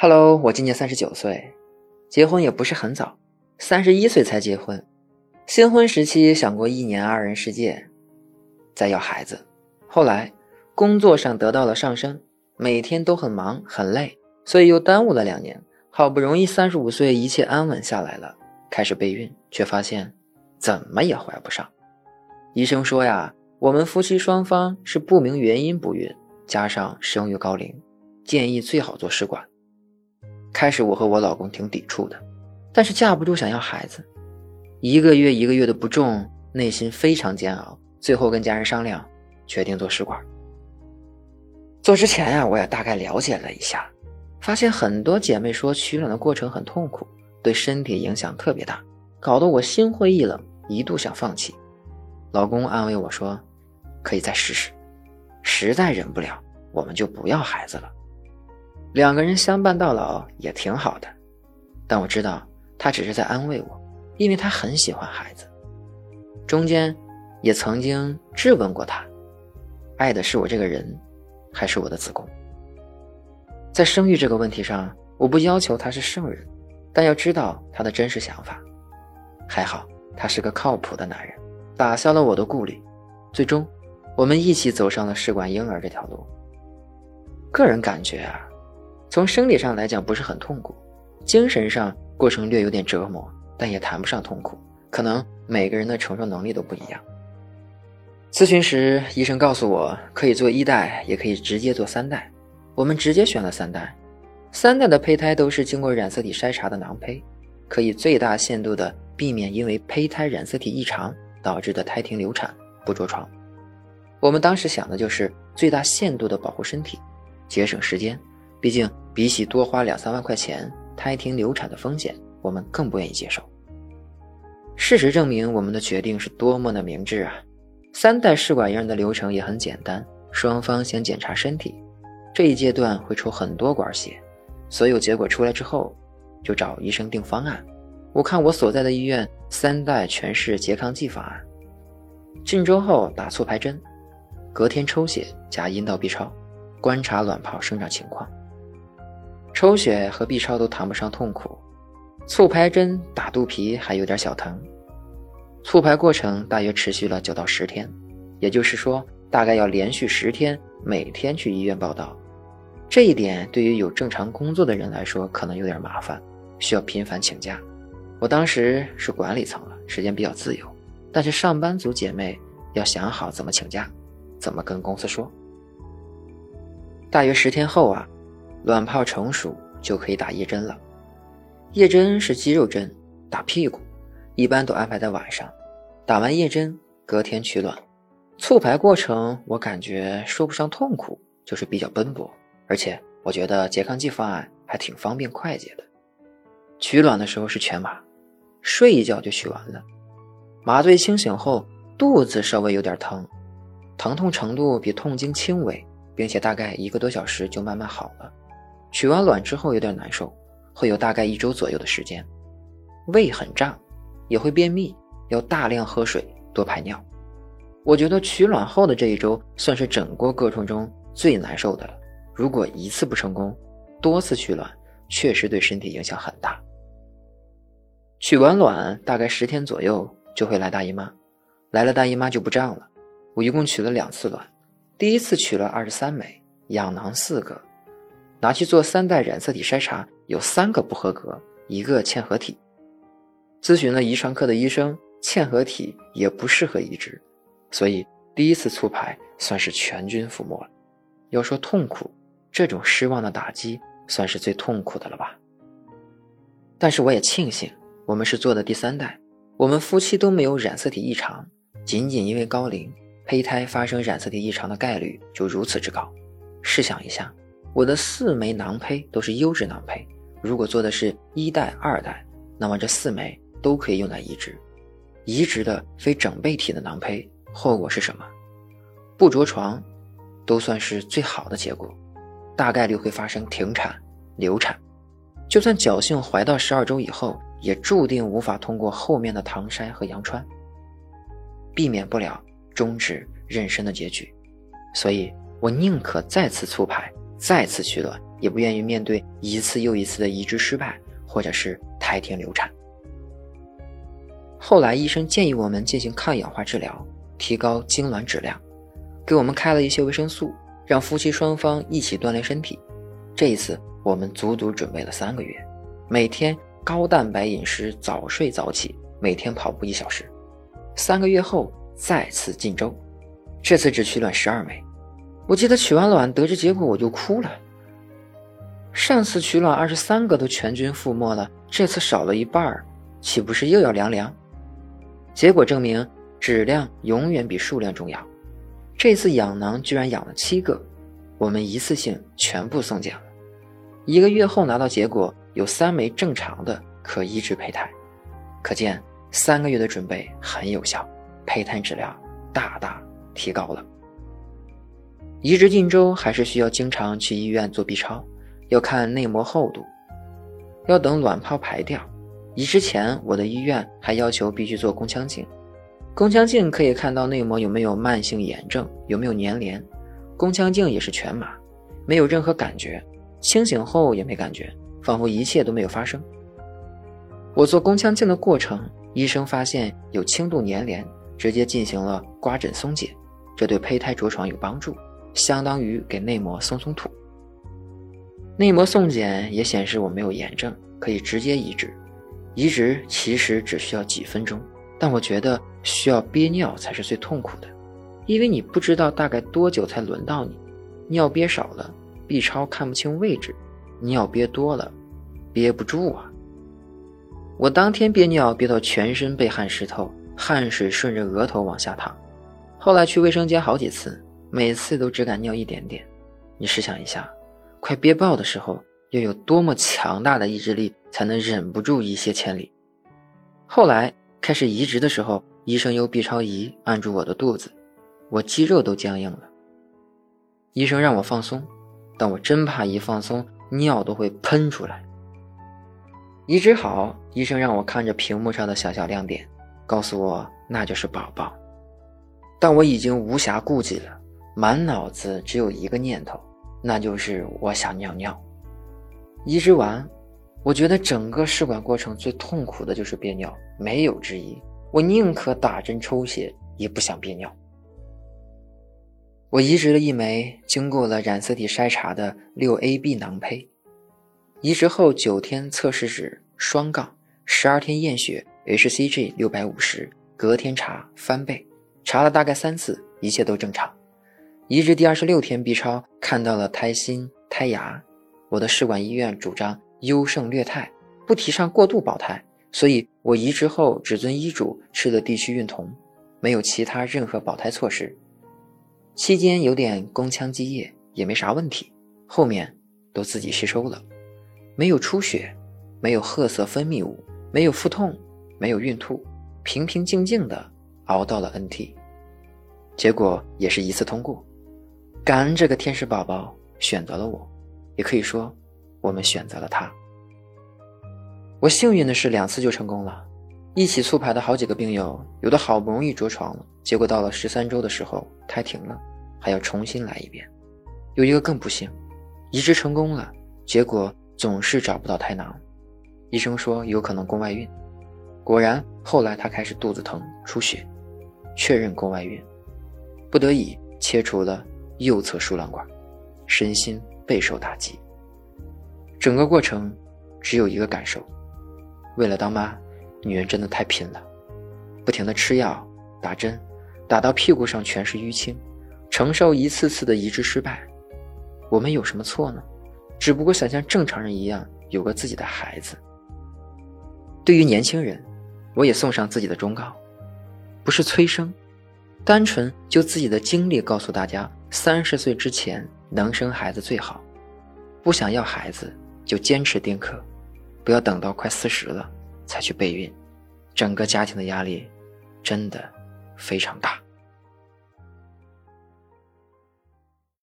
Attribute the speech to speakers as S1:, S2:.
S1: Hello，我今年三十九岁，结婚也不是很早，三十一岁才结婚。新婚时期想过一年二人世界，再要孩子。后来工作上得到了上升，每天都很忙很累，所以又耽误了两年。好不容易三十五岁一切安稳下来了，开始备孕，却发现怎么也怀不上。医生说呀，我们夫妻双方是不明原因不孕，加上生育高龄，建议最好做试管。开始我和我老公挺抵触的，但是架不住想要孩子，一个月一个月的不中，内心非常煎熬。最后跟家人商量，决定做试管。做之前呀，我也大概了解了一下，发现很多姐妹说取卵的过程很痛苦，对身体影响特别大，搞得我心灰意冷，一度想放弃。老公安慰我说，可以再试试，实在忍不了，我们就不要孩子了。两个人相伴到老也挺好的，但我知道他只是在安慰我，因为他很喜欢孩子。中间也曾经质问过他，爱的是我这个人，还是我的子宫？在生育这个问题上，我不要求他是圣人，但要知道他的真实想法。还好他是个靠谱的男人，打消了我的顾虑。最终，我们一起走上了试管婴儿这条路。个人感觉啊。从生理上来讲不是很痛苦，精神上过程略有点折磨，但也谈不上痛苦。可能每个人的承受能力都不一样。咨询时，医生告诉我可以做一代，也可以直接做三代。我们直接选了三代。三代的胚胎都是经过染色体筛查的囊胚，可以最大限度的避免因为胚胎染色体异常导致的胎停流产、不着床。我们当时想的就是最大限度的保护身体，节省时间。毕竟，比起多花两三万块钱胎停流产的风险，我们更不愿意接受。事实证明，我们的决定是多么的明智啊！三代试管婴儿的流程也很简单，双方先检查身体，这一阶段会抽很多管血，所有结果出来之后，就找医生定方案。我看我所在的医院三代全是拮抗剂方案，进州后打促排针，隔天抽血加阴道 B 超，观察卵泡生长情况。抽血和 B 超都谈不上痛苦，促排针打肚皮还有点小疼。促排过程大约持续了九到十天，也就是说，大概要连续十天，每天去医院报道。这一点对于有正常工作的人来说可能有点麻烦，需要频繁请假。我当时是管理层了，时间比较自由，但是上班族姐妹要想好怎么请假，怎么跟公司说。大约十天后啊。卵泡成熟就可以打叶针了，叶针是肌肉针，打屁股，一般都安排在晚上。打完叶针，隔天取卵。促排过程我感觉说不上痛苦，就是比较奔波，而且我觉得拮抗剂方案还挺方便快捷的。取卵的时候是全麻，睡一觉就取完了。麻醉清醒后，肚子稍微有点疼，疼痛程度比痛经轻微，并且大概一个多小时就慢慢好了。取完卵之后有点难受，会有大概一周左右的时间，胃很胀，也会便秘，要大量喝水，多排尿。我觉得取卵后的这一周算是整个过程中最难受的了。如果一次不成功，多次取卵确实对身体影响很大。取完卵大概十天左右就会来大姨妈，来了大姨妈就不胀了。我一共取了两次卵，第一次取了二十三枚，养囊四个。拿去做三代染色体筛查，有三个不合格，一个嵌合体。咨询了遗传科的医生，嵌合体也不适合移植，所以第一次促排算是全军覆没了。要说痛苦，这种失望的打击算是最痛苦的了吧？但是我也庆幸，我们是做的第三代，我们夫妻都没有染色体异常，仅仅因为高龄，胚胎发生染色体异常的概率就如此之高。试想一下。我的四枚囊胚都是优质囊胚，如果做的是一代、二代，那么这四枚都可以用来移植。移植的非整倍体的囊胚，后果是什么？不着床，都算是最好的结果，大概率会发生停产、流产。就算侥幸怀到十二周以后，也注定无法通过后面的唐筛和羊穿，避免不了终止妊娠的结局。所以我宁可再次促排。再次取卵，也不愿意面对一次又一次的移植失败，或者是胎停流产。后来医生建议我们进行抗氧化治疗，提高精卵质量，给我们开了一些维生素，让夫妻双方一起锻炼身体。这一次我们足足准备了三个月，每天高蛋白饮食，早睡早起，每天跑步一小时。三个月后再次进周，这次只取卵十二枚。我记得取完卵得知结果我就哭了。上次取卵二十三个都全军覆没了，这次少了一半儿岂不是又要凉凉？结果证明，质量永远比数量重要。这次养囊居然养了七个，我们一次性全部送检了。一个月后拿到结果，有三枚正常的可移植胚胎，可见三个月的准备很有效，胚胎质量大大提高了。移植进周还是需要经常去医院做 B 超，要看内膜厚度，要等卵泡排掉。移植前，我的医院还要求必须做宫腔镜。宫腔镜可以看到内膜有没有慢性炎症，有没有粘连。宫腔镜也是全麻，没有任何感觉，清醒后也没感觉，仿佛一切都没有发生。我做宫腔镜的过程，医生发现有轻度粘连，直接进行了刮诊松解，这对胚胎着床有帮助，相当于给内膜松松土。内膜送检也显示我没有炎症，可以直接移植。移植其实只需要几分钟，但我觉得需要憋尿才是最痛苦的，因为你不知道大概多久才轮到你。尿憋少了，B 超看不清位置；尿憋多了，憋不住啊。我当天憋尿憋到全身被汗湿透，汗水顺着额头往下淌。后来去卫生间好几次，每次都只敢尿一点点。你试想一下，快憋爆的时候。要有多么强大的意志力，才能忍不住一泻千里？后来开始移植的时候，医生用 B 超仪按住我的肚子，我肌肉都僵硬了。医生让我放松，但我真怕一放松，尿都会喷出来。移植好，医生让我看着屏幕上的小小亮点，告诉我那就是宝宝。但我已经无暇顾及了，满脑子只有一个念头，那就是我想尿尿。移植完，我觉得整个试管过程最痛苦的就是憋尿，没有之一。我宁可打针抽血，也不想憋尿。我移植了一枚经过了染色体筛查的六 AB 囊胚，移植后九天测试纸双杠，十二天验血 hCG 六百五十，隔天查翻倍，查了大概三次，一切都正常。移植第二十六天 B 超看到了胎心、胎芽。我的试管医院主张优胜劣汰，不提倡过度保胎，所以我移植后只遵医嘱吃了地区孕酮，没有其他任何保胎措施。期间有点宫腔积液，也没啥问题，后面都自己吸收了，没有出血，没有褐色分泌物，没有腹痛，没有孕吐，平平静静的熬到了 NT，结果也是一次通过。感恩这个天使宝宝选择了我。也可以说，我们选择了他。我幸运的是，两次就成功了。一起促排的好几个病友，有的好不容易着床了，结果到了十三周的时候胎停了，还要重新来一遍。有一个更不幸，移植成功了，结果总是找不到胎囊。医生说有可能宫外孕，果然后来他开始肚子疼、出血，确认宫外孕，不得已切除了右侧输卵管，身心。备受打击，整个过程只有一个感受：为了当妈，女人真的太拼了，不停的吃药、打针，打到屁股上全是淤青，承受一次次的移植失败。我们有什么错呢？只不过想像正常人一样有个自己的孩子。对于年轻人，我也送上自己的忠告：不是催生，单纯就自己的经历告诉大家，三十岁之前。能生孩子最好，不想要孩子就坚持丁克，不要等到快四十了才去备孕，整个家庭的压力真的非常大。